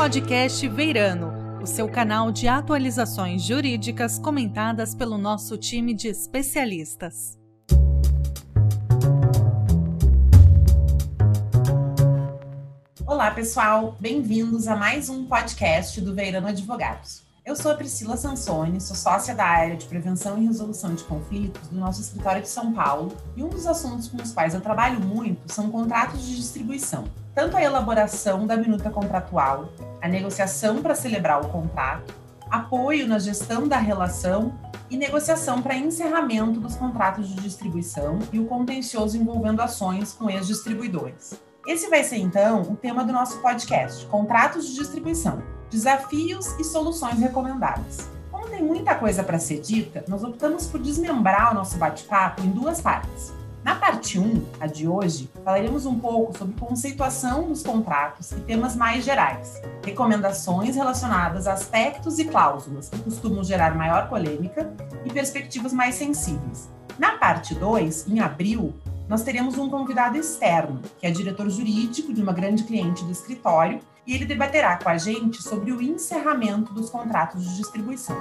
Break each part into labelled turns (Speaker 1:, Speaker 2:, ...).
Speaker 1: podcast Veirano, o seu canal de atualizações jurídicas comentadas pelo nosso time de especialistas.
Speaker 2: Olá, pessoal, bem-vindos a mais um podcast do Veirano Advogados. Eu sou a Priscila Sansoni, sou sócia da área de prevenção e resolução de conflitos do nosso escritório de São Paulo, e um dos assuntos com os quais eu trabalho muito são contratos de distribuição. Tanto a elaboração da minuta contratual, a negociação para celebrar o contrato, apoio na gestão da relação e negociação para encerramento dos contratos de distribuição e o contencioso envolvendo ações com ex-distribuidores. Esse vai ser então o tema do nosso podcast, Contratos de Distribuição desafios e soluções recomendadas. Como tem muita coisa para ser dita, nós optamos por desmembrar o nosso bate-papo em duas partes. Na parte 1, a de hoje, falaremos um pouco sobre conceituação dos contratos e temas mais gerais, recomendações relacionadas a aspectos e cláusulas que costumam gerar maior polêmica e perspectivas mais sensíveis. Na parte 2, em abril, nós teremos um convidado externo, que é diretor jurídico de uma grande cliente do escritório, e ele debaterá com a gente sobre o encerramento dos contratos de distribuição.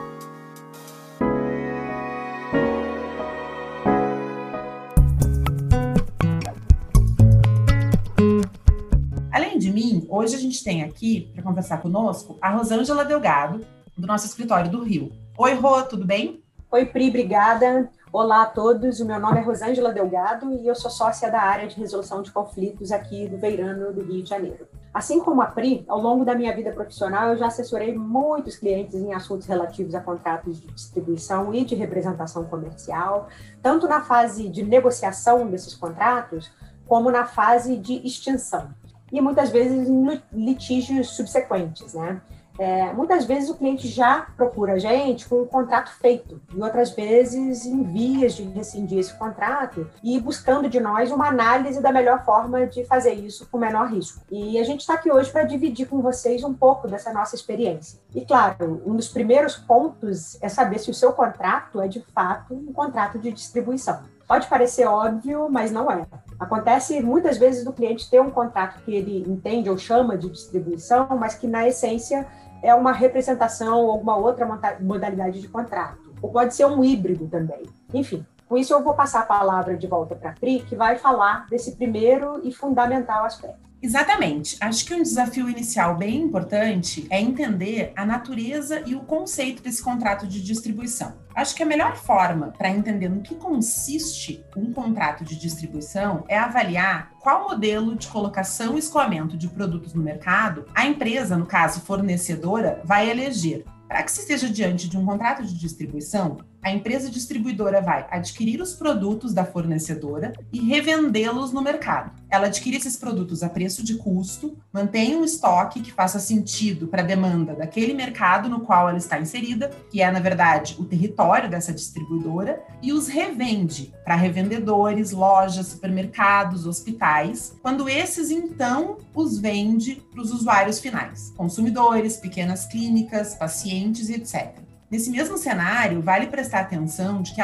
Speaker 2: Além de mim, hoje a gente tem aqui, para conversar conosco, a Rosângela Delgado, do nosso escritório do Rio. Oi, Rô, tudo bem?
Speaker 3: Oi, Pri, obrigada. Olá a todos, o meu nome é Rosângela Delgado e eu sou sócia da área de resolução de conflitos aqui do Veirano do Rio de Janeiro. Assim como a Pri, ao longo da minha vida profissional, eu já assessorei muitos clientes em assuntos relativos a contratos de distribuição e de representação comercial, tanto na fase de negociação desses contratos, como na fase de extinção, e muitas vezes em litígios subsequentes, né? É, muitas vezes o cliente já procura a gente com o contrato feito, e outras vezes em vias de rescindir esse contrato e buscando de nós uma análise da melhor forma de fazer isso com menor risco. E a gente está aqui hoje para dividir com vocês um pouco dessa nossa experiência. E claro, um dos primeiros pontos é saber se o seu contrato é de fato um contrato de distribuição. Pode parecer óbvio, mas não é. Acontece muitas vezes do cliente ter um contrato que ele entende ou chama de distribuição, mas que na essência é uma representação ou alguma outra modalidade de contrato. Ou pode ser um híbrido também. Enfim, com isso eu vou passar a palavra de volta para a Pri, que vai falar desse primeiro e fundamental aspecto.
Speaker 2: Exatamente. Acho que um desafio inicial bem importante é entender a natureza e o conceito desse contrato de distribuição. Acho que a melhor forma para entender no que consiste um contrato de distribuição é avaliar qual modelo de colocação e escoamento de produtos no mercado a empresa, no caso fornecedora, vai eleger para que se esteja diante de um contrato de distribuição, a empresa distribuidora vai adquirir os produtos da fornecedora e revendê-los no mercado. Ela adquire esses produtos a preço de custo, mantém um estoque que faça sentido para a demanda daquele mercado no qual ela está inserida, que é, na verdade, o território dessa distribuidora, e os revende para revendedores, lojas, supermercados, hospitais, quando esses, então, os vende para os usuários finais, consumidores, pequenas clínicas, pacientes e etc. Nesse mesmo cenário, vale prestar atenção que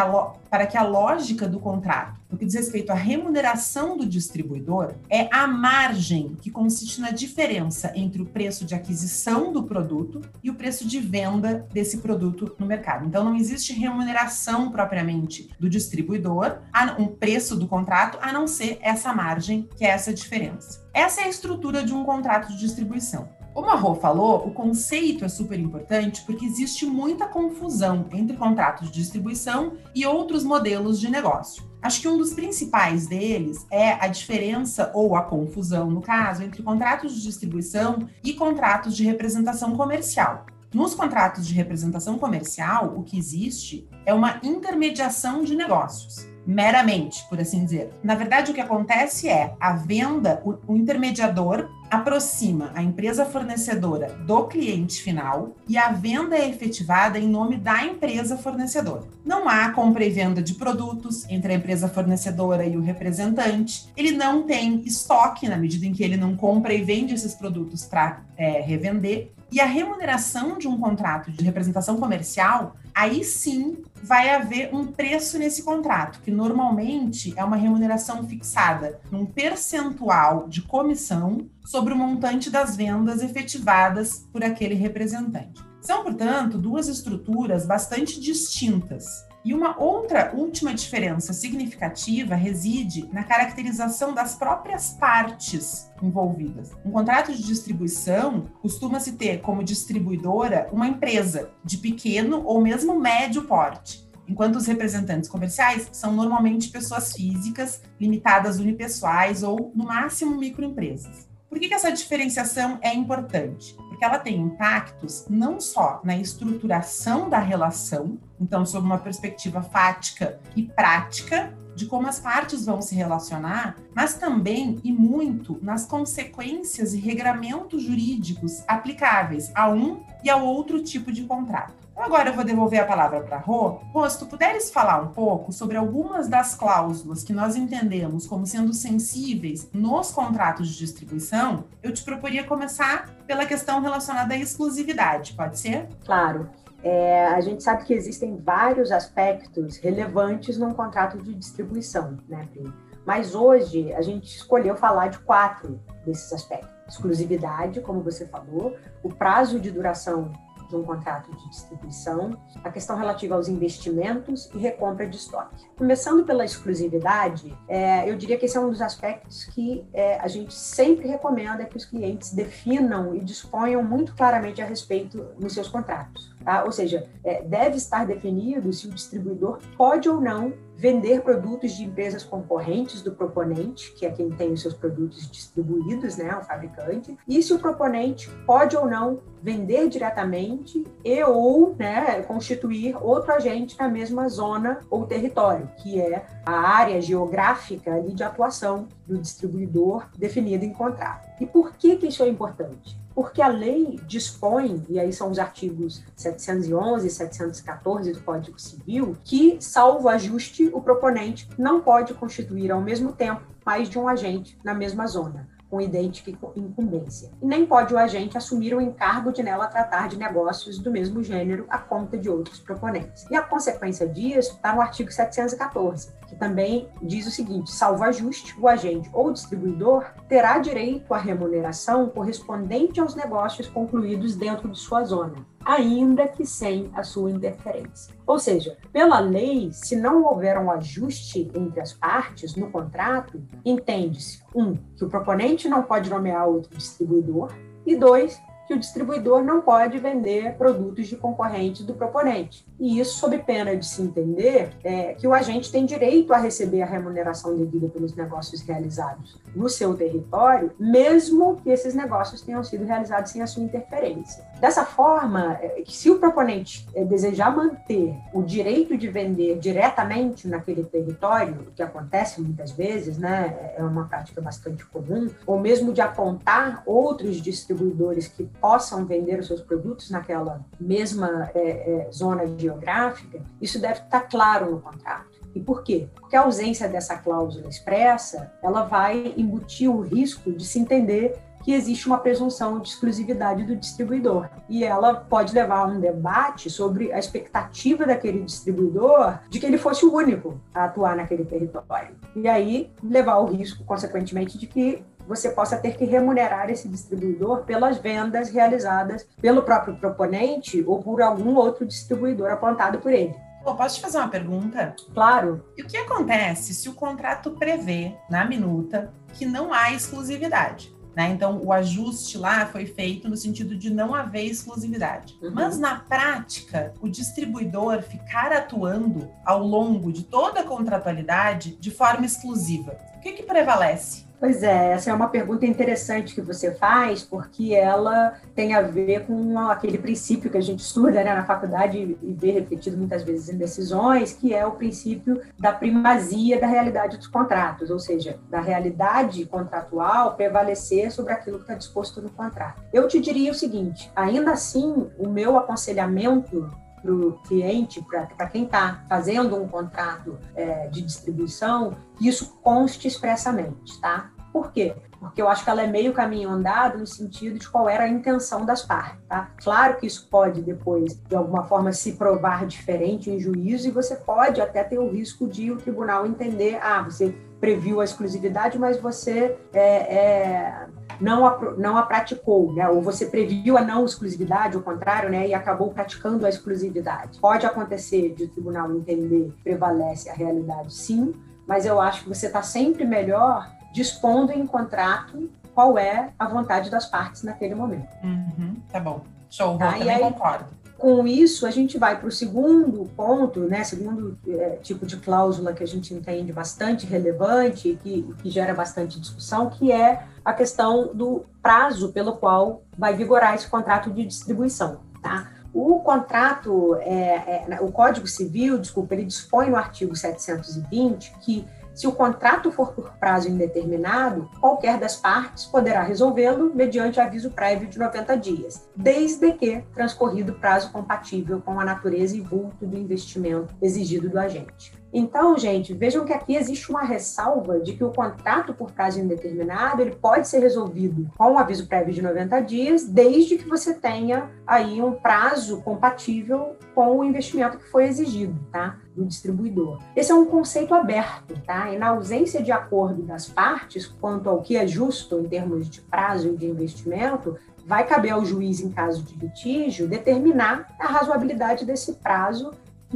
Speaker 2: para que a lógica do contrato, no que diz respeito à remuneração do distribuidor, é a margem que consiste na diferença entre o preço de aquisição do produto e o preço de venda desse produto no mercado. Então, não existe remuneração propriamente do distribuidor, um preço do contrato, a não ser essa margem, que é essa diferença. Essa é a estrutura de um contrato de distribuição. Como a Rô falou, o conceito é super importante porque existe muita confusão entre contratos de distribuição e outros modelos de negócio. Acho que um dos principais deles é a diferença ou a confusão, no caso, entre contratos de distribuição e contratos de representação comercial. Nos contratos de representação comercial, o que existe é uma intermediação de negócios meramente, por assim dizer. Na verdade, o que acontece é a venda, o, o, intermediador aproxima a empresa fornecedora do cliente final e a venda é efetivada em nome da empresa fornecedora. Não há compra e venda de produtos entre a empresa fornecedora e o representante. Ele não tem estoque na medida em que ele não compra e vende esses produtos para é, revender. E a remuneração de um contrato de representação comercial, aí sim vai haver um preço nesse contrato, que normalmente é uma remuneração fixada num percentual de comissão sobre o montante das vendas efetivadas por aquele representante. São, portanto, duas estruturas bastante distintas. E uma outra última diferença significativa reside na caracterização das próprias partes envolvidas. Um contrato de distribuição costuma-se ter como distribuidora uma empresa de pequeno ou mesmo médio porte, enquanto os representantes comerciais são normalmente pessoas físicas, limitadas unipessoais ou, no máximo, microempresas. Por que, que essa diferenciação é importante? Porque ela tem impactos não só na estruturação da relação, então, sob uma perspectiva fática e prática, de como as partes vão se relacionar, mas também e muito nas consequências e regramentos jurídicos aplicáveis a um e ao outro tipo de contrato. Agora eu vou devolver a palavra para a Rô. Rô, se tu puderes falar um pouco sobre algumas das cláusulas que nós entendemos como sendo sensíveis nos contratos de distribuição, eu te proporia começar pela questão relacionada à exclusividade, pode ser?
Speaker 3: Claro. É, a gente sabe que existem vários aspectos relevantes num contrato de distribuição, né, Pri? Mas hoje a gente escolheu falar de quatro desses aspectos: exclusividade, como você falou, o prazo de duração de um contrato de distribuição, a questão relativa aos investimentos e recompra de estoque. Começando pela exclusividade, é, eu diria que esse é um dos aspectos que é, a gente sempre recomenda que os clientes definam e disponham muito claramente a respeito nos seus contratos. Tá? Ou seja, é, deve estar definido se o distribuidor pode ou não vender produtos de empresas concorrentes do proponente, que é quem tem os seus produtos distribuídos, né, o fabricante, e se o proponente pode ou não vender diretamente e ou né, constituir outro agente na mesma zona ou território, que é a área geográfica ali de atuação do distribuidor definida em contrato. E por que, que isso é importante? Porque a lei dispõe, e aí são os artigos 711 e 714 do Código Civil, que, salvo ajuste, o proponente não pode constituir ao mesmo tempo mais de um agente na mesma zona com idêntica incumbência. E nem pode o agente assumir o encargo de nela tratar de negócios do mesmo gênero à conta de outros proponentes. E a consequência disso está no artigo 714, que também diz o seguinte: salvo ajuste, o agente ou distribuidor terá direito à remuneração correspondente aos negócios concluídos dentro de sua zona ainda que sem a sua interferência. Ou seja, pela lei, se não houver um ajuste entre as partes no contrato, entende-se, um, que o proponente não pode nomear outro distribuidor, e dois, que o distribuidor não pode vender produtos de concorrente do proponente. E isso sob pena de se entender é, que o agente tem direito a receber a remuneração devida pelos negócios realizados no seu território, mesmo que esses negócios tenham sido realizados sem a sua interferência. Dessa forma, é, se o proponente é, desejar manter o direito de vender diretamente naquele território, o que acontece muitas vezes, né, é uma prática bastante comum, ou mesmo de apontar outros distribuidores que possam vender os seus produtos naquela mesma é, é, zona geográfica, isso deve estar claro no contrato. E por quê? Porque a ausência dessa cláusula expressa, ela vai embutir o risco de se entender que existe uma presunção de exclusividade do distribuidor. E ela pode levar a um debate sobre a expectativa daquele distribuidor de que ele fosse o único a atuar naquele território. E aí levar ao risco, consequentemente, de que você possa ter que remunerar esse distribuidor pelas vendas realizadas pelo próprio proponente ou por algum outro distribuidor apontado por ele.
Speaker 2: Pô, posso te fazer uma pergunta?
Speaker 3: Claro.
Speaker 2: E o que acontece se o contrato prevê, na minuta, que não há exclusividade? Né? Então, o ajuste lá foi feito no sentido de não haver exclusividade. Uhum. Mas, na prática, o distribuidor ficar atuando ao longo de toda a contratualidade de forma exclusiva. O que, que prevalece?
Speaker 3: Pois é, essa é uma pergunta interessante que você faz, porque ela tem a ver com aquele princípio que a gente estuda né, na faculdade e vê repetido muitas vezes em decisões, que é o princípio da primazia da realidade dos contratos, ou seja, da realidade contratual prevalecer sobre aquilo que está disposto no contrato. Eu te diria o seguinte: ainda assim, o meu aconselhamento para o cliente, para quem está fazendo um contrato é, de distribuição, isso conste expressamente, tá? Por quê? Porque eu acho que ela é meio caminho andado no sentido de qual era a intenção das partes, tá? Claro que isso pode depois, de alguma forma, se provar diferente em juízo e você pode até ter o risco de o tribunal entender, ah, você previu a exclusividade, mas você é, é não a, não a praticou, né? ou você previu a não exclusividade, o contrário, né? e acabou praticando a exclusividade. Pode acontecer de o tribunal entender prevalece a realidade, sim, mas eu acho que você está sempre melhor dispondo em contrato qual é a vontade das partes naquele momento.
Speaker 2: Uhum, tá bom. Show, tá? também aí, concordo.
Speaker 3: Com isso, a gente vai para o segundo ponto, né, segundo é, tipo de cláusula que a gente entende bastante relevante e que, que gera bastante discussão, que é a questão do prazo pelo qual vai vigorar esse contrato de distribuição. Tá? O contrato, é, é, o Código Civil, desculpa, ele dispõe no artigo 720 que se o contrato for por prazo indeterminado, qualquer das partes poderá resolvê-lo mediante aviso prévio de 90 dias, desde que transcorrido prazo compatível com a natureza e vulto do investimento exigido do agente. Então, gente, vejam que aqui existe uma ressalva de que o contrato por prazo indeterminado ele pode ser resolvido com um aviso prévio de 90 dias, desde que você tenha aí um prazo compatível com o investimento que foi exigido, tá? Do distribuidor. Esse é um conceito aberto, tá? E na ausência de acordo das partes quanto ao que é justo em termos de prazo de investimento, vai caber ao juiz, em caso de litígio, determinar a razoabilidade desse prazo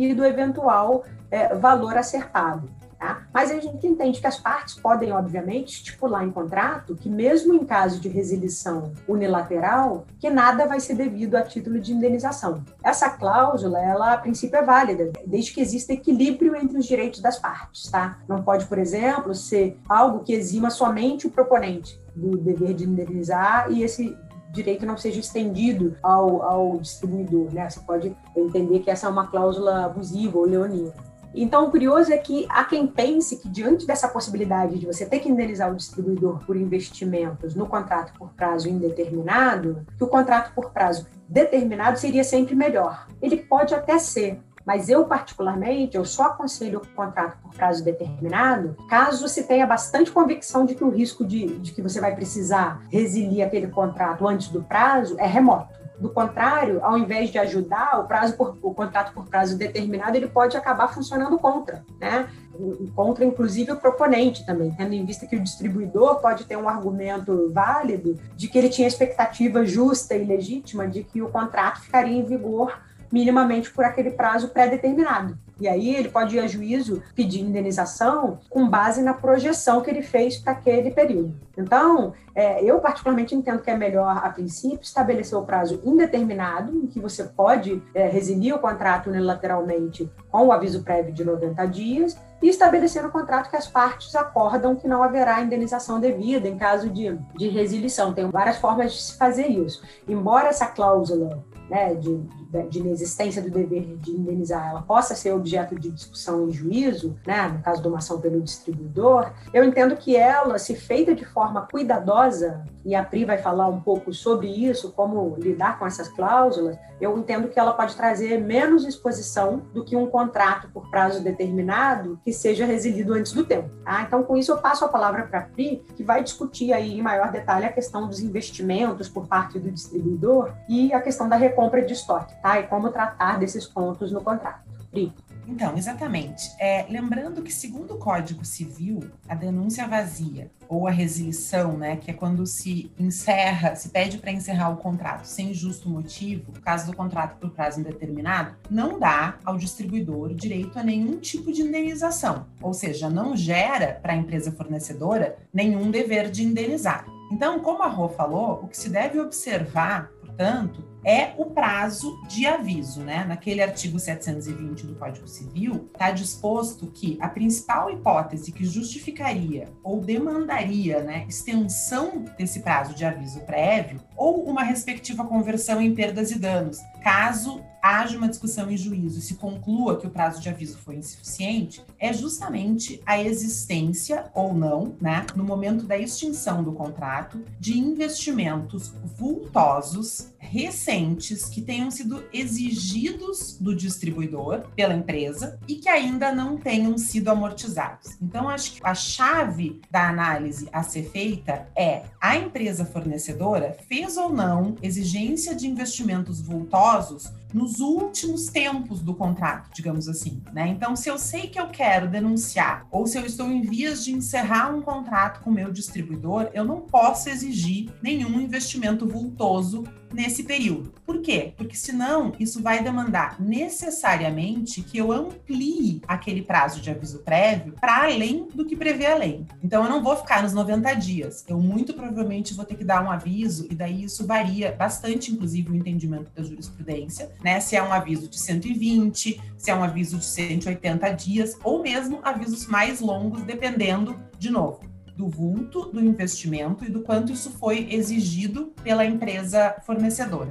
Speaker 3: e do eventual é, valor a ser pago. Tá? Mas a gente entende que as partes podem, obviamente, estipular em contrato que, mesmo em caso de resilição unilateral, que nada vai ser devido a título de indenização. Essa cláusula, ela a princípio é válida, desde que exista equilíbrio entre os direitos das partes. Tá? Não pode, por exemplo, ser algo que exima somente o proponente do dever de indenizar e esse direito não seja estendido ao, ao distribuidor, né? Você pode entender que essa é uma cláusula abusiva ou leonina. Então, o curioso é que há quem pense que, diante dessa possibilidade de você ter que indenizar o distribuidor por investimentos no contrato por prazo indeterminado, que o contrato por prazo determinado seria sempre melhor. Ele pode até ser, mas eu, particularmente, eu só aconselho o contrato por prazo determinado caso se tenha bastante convicção de que o risco de, de que você vai precisar resilir aquele contrato antes do prazo é remoto. Do contrário, ao invés de ajudar, o prazo por, o contrato por prazo determinado ele pode acabar funcionando contra, né? Contra, inclusive, o proponente também, tendo em vista que o distribuidor pode ter um argumento válido de que ele tinha expectativa justa e legítima de que o contrato ficaria em vigor minimamente por aquele prazo pré-determinado. E aí ele pode ir a juízo pedir indenização com base na projeção que ele fez para aquele período. Então, é, eu particularmente entendo que é melhor, a princípio, estabelecer o prazo indeterminado, em que você pode é, rescindir o contrato unilateralmente com o aviso prévio de 90 dias, e estabelecer no contrato que as partes acordam que não haverá indenização devida em caso de, de resilição. Tem várias formas de se fazer isso. Embora essa cláusula né, de, de inexistência do dever de indenizar, ela possa ser objeto de discussão em juízo, né, no caso de uma ação pelo distribuidor, eu entendo que ela, se feita de forma cuidadosa, e a Pri vai falar um pouco sobre isso, como lidar com essas cláusulas, eu entendo que ela pode trazer menos exposição do que um contrato por prazo determinado que seja resilido antes do tempo. Tá? Então, com isso, eu passo a palavra para a Pri, que vai discutir aí em maior detalhe a questão dos investimentos por parte do distribuidor e a questão da recompra de estoque tá? E como tratar desses pontos no contrato. Pri.
Speaker 2: Então, exatamente. É, lembrando que, segundo o Código Civil, a denúncia vazia ou a resilição, né, que é quando se encerra, se pede para encerrar o contrato sem justo motivo, caso do contrato por prazo indeterminado, não dá ao distribuidor direito a nenhum tipo de indenização, ou seja, não gera para a empresa fornecedora nenhum dever de indenizar. Então, como a Rô falou, o que se deve observar, portanto, é o prazo de aviso, né? Naquele artigo 720 do Código Civil, está disposto que a principal hipótese que justificaria ou demandaria, né, extensão desse prazo de aviso prévio ou uma respectiva conversão em perdas e danos, caso haja uma discussão em juízo e se conclua que o prazo de aviso foi insuficiente, é justamente a existência ou não, né, no momento da extinção do contrato, de investimentos vultosos recentes que tenham sido exigidos do distribuidor pela empresa e que ainda não tenham sido amortizados. Então, acho que a chave da análise a ser feita é a empresa fornecedora fez ou não exigência de investimentos vultosos nos últimos tempos do contrato, digamos assim, né? Então, se eu sei que eu quero denunciar ou se eu estou em vias de encerrar um contrato com meu distribuidor, eu não posso exigir nenhum investimento vultoso nesse período. Por quê? Porque senão isso vai demandar necessariamente que eu amplie aquele prazo de aviso prévio para além do que prevê a lei. Então eu não vou ficar nos 90 dias. Eu muito provavelmente vou ter que dar um aviso e daí isso varia bastante inclusive o entendimento da jurisprudência, né? Se é um aviso de 120, se é um aviso de 180 dias ou mesmo avisos mais longos dependendo de novo do vulto do investimento e do quanto isso foi exigido pela empresa fornecedora.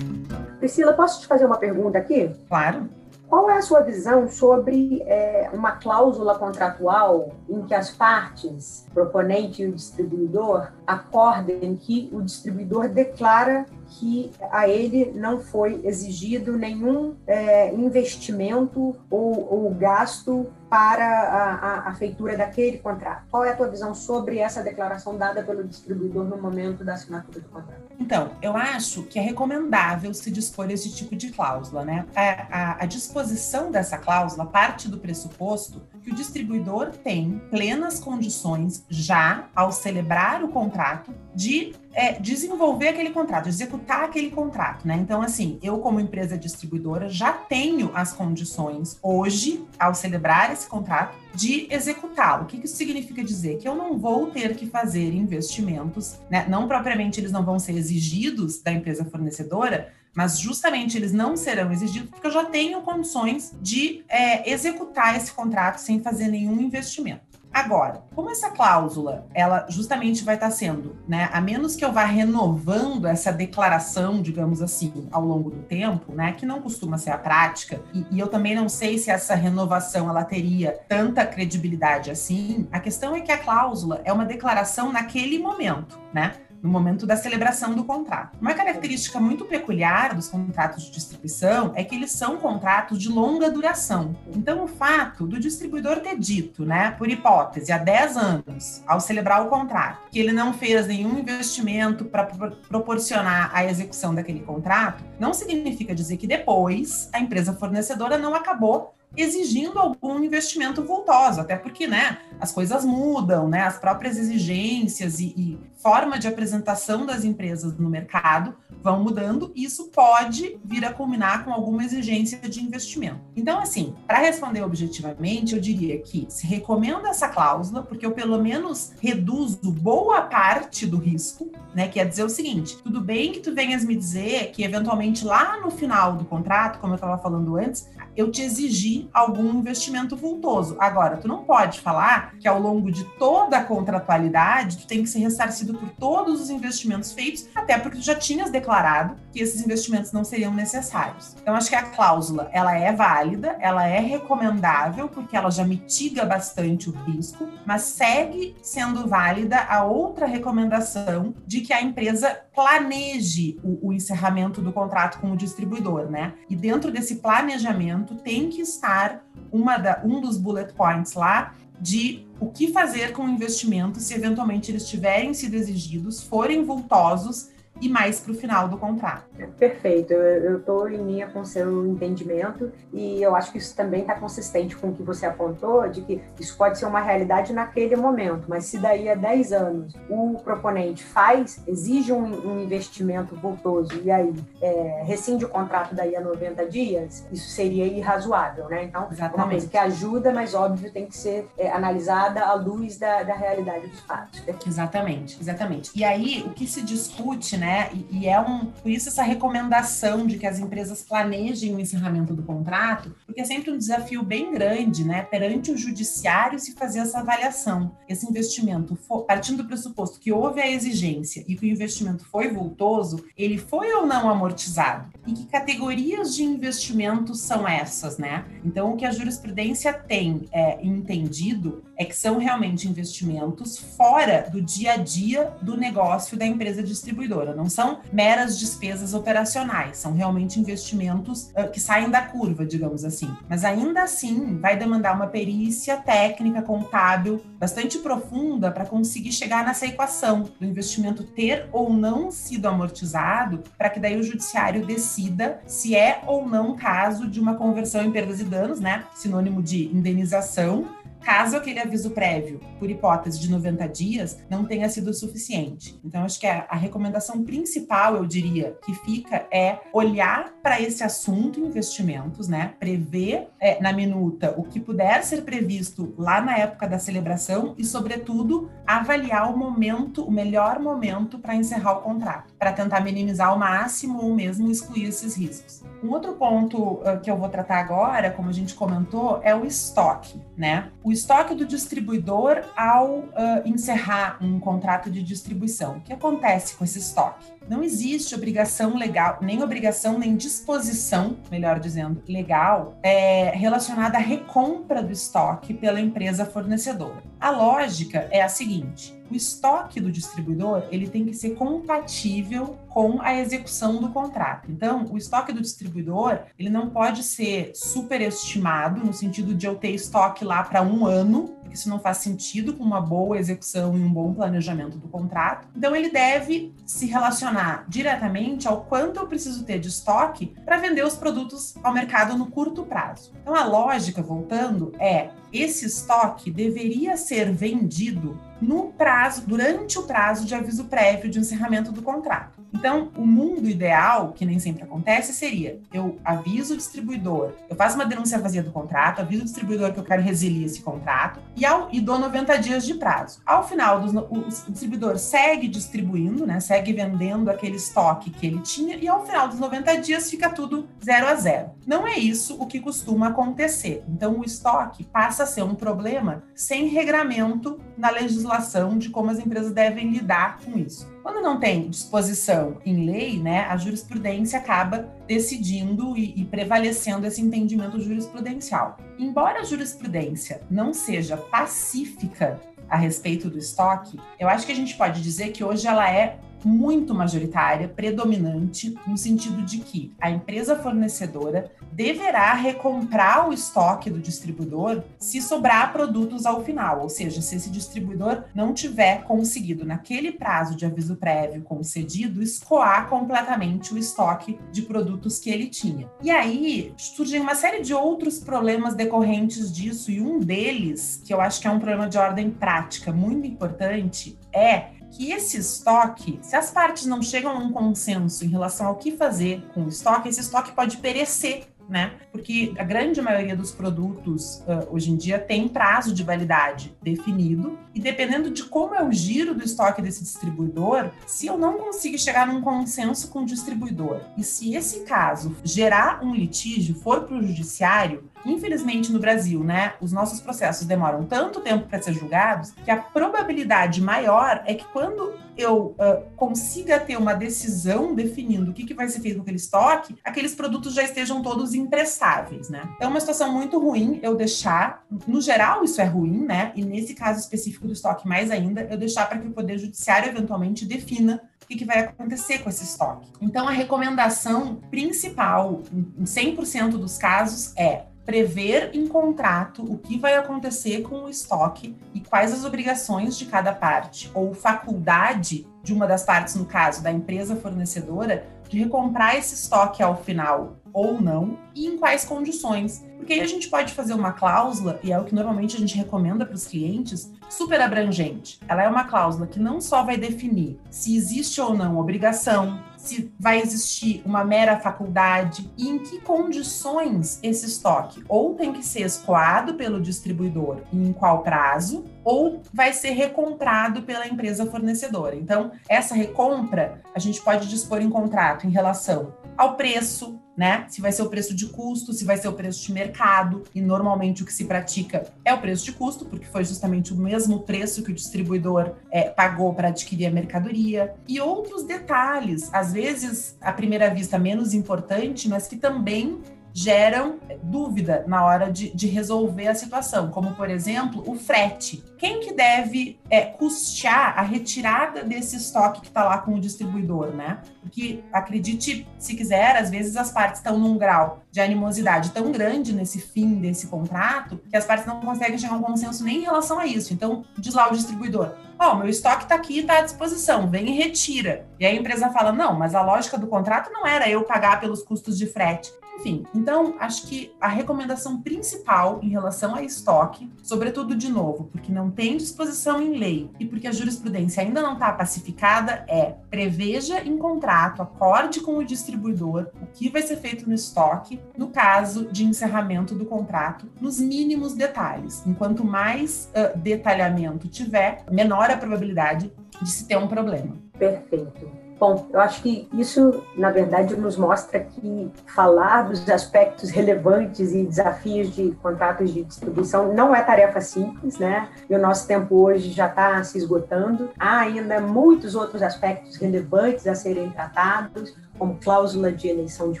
Speaker 3: Priscila, posso te fazer uma pergunta aqui?
Speaker 2: Claro.
Speaker 3: Qual é a sua visão sobre é, uma cláusula contratual em que as partes, proponente e o distribuidor, acordem que o distribuidor declara que a ele não foi exigido nenhum é, investimento ou, ou, gasto para a, a, a, feitura daquele contrato. Qual é a tua visão sobre essa declaração dada pelo distribuidor no momento da assinatura do contrato?
Speaker 2: Então, eu acho que é recomendável se dispor esse tipo de cláusula, né? A, a disposição dessa cláusula parte do pressuposto que o distribuidor tem plenas condições já ao celebrar o contrato de é, desenvolver aquele contrato, executar aquele contrato, né? Então, assim, eu como empresa distribuidora já tenho as condições hoje, ao celebrar esse contrato, de executá-lo. O que isso significa dizer? Que eu não vou ter que fazer investimentos, né? Não propriamente eles não vão ser exigidos da empresa fornecedora, mas justamente eles não serão exigidos porque eu já tenho condições de é, executar esse contrato sem fazer nenhum investimento. Agora, como essa cláusula, ela justamente vai estar sendo, né, a menos que eu vá renovando essa declaração, digamos assim, ao longo do tempo, né, que não costuma ser a prática, e, e eu também não sei se essa renovação ela teria tanta credibilidade assim. A questão é que a cláusula é uma declaração naquele momento, né? No momento da celebração do contrato. Uma característica muito peculiar dos contratos de distribuição é que eles são contratos de longa duração. Então, o fato do distribuidor ter dito, né, por hipótese, há 10 anos, ao celebrar o contrato, que ele não fez nenhum investimento para proporcionar a execução daquele contrato, não significa dizer que depois a empresa fornecedora não acabou exigindo algum investimento vultoso, até porque, né, as coisas mudam, né, as próprias exigências e, e forma de apresentação das empresas no mercado vão mudando, e isso pode vir a culminar com alguma exigência de investimento. Então, assim, para responder objetivamente, eu diria que se recomenda essa cláusula, porque eu pelo menos reduzo boa parte do risco, né? Que é dizer o seguinte: tudo bem que tu venhas me dizer que eventualmente lá no final do contrato, como eu estava falando antes, eu te exigi algum investimento vultoso. Agora, tu não pode falar que ao longo de toda a contratualidade tu tem que ser ressarcido por todos os investimentos feitos, até porque já tinhas declarado que esses investimentos não seriam necessários. Então, acho que a cláusula ela é válida, ela é recomendável porque ela já mitiga bastante o risco, mas segue sendo válida a outra recomendação de que a empresa planeje o, o encerramento do contrato com o distribuidor, né? E dentro desse planejamento tem que estar uma da, um dos bullet points lá de o que fazer com o investimento se eventualmente eles tiverem sido exigidos, forem vultosos e mais para o final do contrato.
Speaker 3: Perfeito, eu estou em linha com o seu entendimento e eu acho que isso também está consistente com o que você apontou, de que isso pode ser uma realidade naquele momento, mas se daí a 10 anos o proponente faz, exige um, um investimento vultoso e aí é, rescinde o contrato daí a 90 dias, isso seria irrazoável, né? Então, Exatamente. uma coisa que ajuda, mas óbvio tem que ser é, analisada à luz da, da realidade dos fatos.
Speaker 2: Exatamente, exatamente. E aí, o que se discute, né, né? E, e, é um, por isso essa recomendação de que as empresas planejem o encerramento do contrato, porque é sempre um desafio bem grande, né? Perante o judiciário se fazer essa avaliação. Esse investimento, for, partindo do pressuposto que houve a exigência e que o investimento foi voltoso, ele foi ou não amortizado? E que categorias de investimentos são essas, né? Então, o que a jurisprudência tem é, entendido é que são realmente investimentos fora do dia a dia do negócio da empresa distribuidora. Não são meras despesas operacionais, são realmente investimentos uh, que saem da curva, digamos assim. Mas ainda assim, vai demandar uma perícia técnica, contábil, bastante profunda para conseguir chegar nessa equação do investimento ter ou não sido amortizado, para que daí o judiciário decida se é ou não caso de uma conversão em perdas e danos, né? Sinônimo de indenização caso aquele aviso prévio, por hipótese de 90 dias, não tenha sido suficiente. Então, acho que a, a recomendação principal, eu diria, que fica é olhar para esse assunto investimentos, né? Prever é, na minuta o que puder ser previsto lá na época da celebração e, sobretudo, avaliar o momento, o melhor momento para encerrar o contrato, para tentar minimizar ao máximo ou mesmo excluir esses riscos. Um outro ponto uh, que eu vou tratar agora, como a gente comentou, é o estoque, né? O estoque do distribuidor ao uh, encerrar um contrato de distribuição. O que acontece com esse estoque? Não existe obrigação legal, nem obrigação, nem disposição, melhor dizendo, legal, é, relacionada à recompra do estoque pela empresa fornecedora. A lógica é a seguinte: o estoque do distribuidor ele tem que ser compatível com a execução do contrato. Então, o estoque do distribuidor ele não pode ser superestimado no sentido de eu ter estoque lá para um ano, porque isso não faz sentido com uma boa execução e um bom planejamento do contrato. Então, ele deve se relacionar diretamente ao quanto eu preciso ter de estoque para vender os produtos ao mercado no curto prazo. Então, a lógica, voltando, é esse estoque deveria ser vendido no prazo, durante o prazo de aviso prévio de encerramento do contrato. Então, o mundo ideal, que nem sempre acontece, seria: eu aviso o distribuidor, eu faço uma denúncia vazia do contrato, aviso o distribuidor que eu quero resiliar esse contrato e, ao, e dou 90 dias de prazo. Ao final, do, o, o distribuidor segue distribuindo, né, segue vendendo aquele estoque que ele tinha e, ao final dos 90 dias, fica tudo zero a zero. Não é isso o que costuma acontecer. Então, o estoque passa a ser um problema sem regramento na legislação de como as empresas devem lidar com isso. Quando não tem disposição em lei, né, a jurisprudência acaba decidindo e, e, prevalecendo esse entendimento jurisprudencial. Embora a jurisprudência não seja pacífica a respeito do estoque, eu acho que a gente pode dizer que hoje ela é muito majoritária, predominante, no sentido de que a empresa fornecedora deverá recomprar o estoque do distribuidor se sobrar produtos ao final, ou seja, se esse distribuidor não tiver conseguido, naquele prazo de aviso prévio concedido, escoar completamente o estoque de produtos que ele tinha. E aí surgem uma série de outros problemas decorrentes disso, e um deles, que eu acho que é um problema de ordem prática muito importante, é que esse estoque, se as partes não chegam a um consenso em relação ao que fazer com o estoque, esse estoque pode perecer né? Porque a grande maioria dos produtos uh, hoje em dia tem prazo de validade definido e dependendo de como é o giro do estoque desse distribuidor, se eu não consigo chegar num consenso com o distribuidor e se esse caso gerar um litígio, for para o judiciário, Infelizmente, no Brasil, né, os nossos processos demoram tanto tempo para ser julgados que a probabilidade maior é que quando eu uh, consiga ter uma decisão definindo o que, que vai ser feito com aquele estoque, aqueles produtos já estejam todos imprestáveis, né? É uma situação muito ruim eu deixar, no geral, isso é ruim, né? E nesse caso específico do estoque, mais ainda, eu deixar para que o Poder Judiciário eventualmente defina o que, que vai acontecer com esse estoque. Então, a recomendação principal, em 100% dos casos, é prever em contrato o que vai acontecer com o estoque e quais as obrigações de cada parte, ou faculdade de uma das partes, no caso da empresa fornecedora, de recomprar esse estoque ao final ou não e em quais condições. Porque aí a gente pode fazer uma cláusula, e é o que normalmente a gente recomenda para os clientes, super abrangente. Ela é uma cláusula que não só vai definir se existe ou não obrigação, se vai existir uma mera faculdade e em que condições esse estoque ou tem que ser escoado pelo distribuidor e em qual prazo, ou vai ser recomprado pela empresa fornecedora. Então, essa recompra a gente pode dispor em contrato em relação ao preço, né? Se vai ser o preço de custo, se vai ser o preço de mercado, e normalmente o que se pratica é o preço de custo, porque foi justamente o mesmo preço que o distribuidor é, pagou para adquirir a mercadoria, e outros detalhes, às vezes, à primeira vista, menos importante, mas que também geram dúvida na hora de, de, resolver a situação, como por exemplo o frete. Quem que deve é, custear a retirada desse estoque que está lá com o distribuidor, né? Porque acredite se quiser, às vezes as partes estão num grau de animosidade tão grande nesse fim desse contrato que as partes não conseguem chegar a um consenso nem em relação a isso. Então diz lá o distribuidor: Ó, oh, meu estoque está aqui, está à disposição, vem e retira. E aí a empresa fala: não, mas a lógica do contrato não era eu pagar pelos custos de frete. Enfim, então acho que a recomendação principal em relação a estoque, sobretudo de novo, porque não tem disposição em lei e porque a jurisprudência ainda não está pacificada, é preveja em contrato, acorde com o distribuidor o que vai ser feito no estoque no caso de encerramento do contrato, nos mínimos detalhes. Enquanto mais uh, detalhamento tiver, menor a probabilidade de se ter um problema.
Speaker 3: Perfeito. Bom, eu acho que isso, na verdade, nos mostra que falar dos aspectos relevantes e desafios de contratos de distribuição não é tarefa simples, né? E o nosso tempo hoje já está se esgotando. Há ainda muitos outros aspectos relevantes a serem tratados, como cláusula de eleição de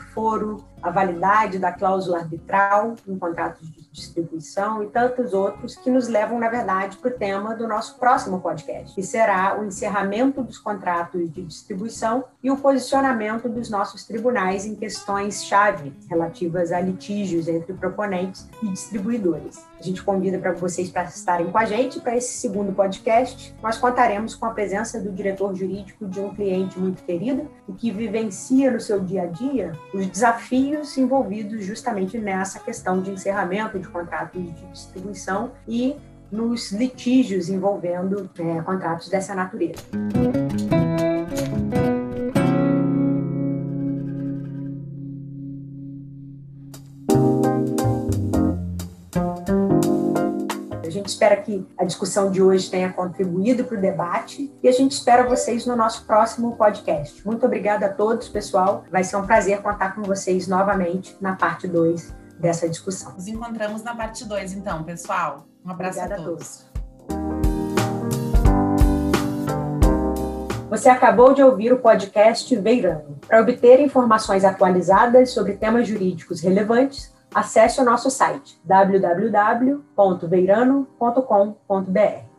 Speaker 3: foro, a validade da cláusula arbitral em contratos de distribuição e tantos outros que nos levam, na verdade, para o tema do nosso próximo podcast, que será o encerramento dos contratos de distribuição e o posicionamento dos nossos tribunais em questões-chave relativas a litígios entre proponentes e distribuidores. A gente convida para vocês para estarem com a gente para esse segundo podcast. Nós contaremos com a presença do diretor jurídico de um cliente muito querido, o que vivencia no seu dia a dia os desafios envolvidos justamente nessa questão de encerramento de contratos de distribuição e nos litígios envolvendo é, contratos dessa natureza. Espera que a discussão de hoje tenha contribuído para o debate e a gente espera vocês no nosso próximo podcast. Muito obrigada a todos, pessoal. Vai ser um prazer contar com vocês novamente na parte 2 dessa discussão.
Speaker 2: Nos encontramos na parte 2, então, pessoal. Um abraço obrigada a todos. A todos.
Speaker 3: Você acabou de ouvir o podcast Veirano. Para obter informações atualizadas sobre temas jurídicos relevantes, acesse o nosso site www.veirano.com.br.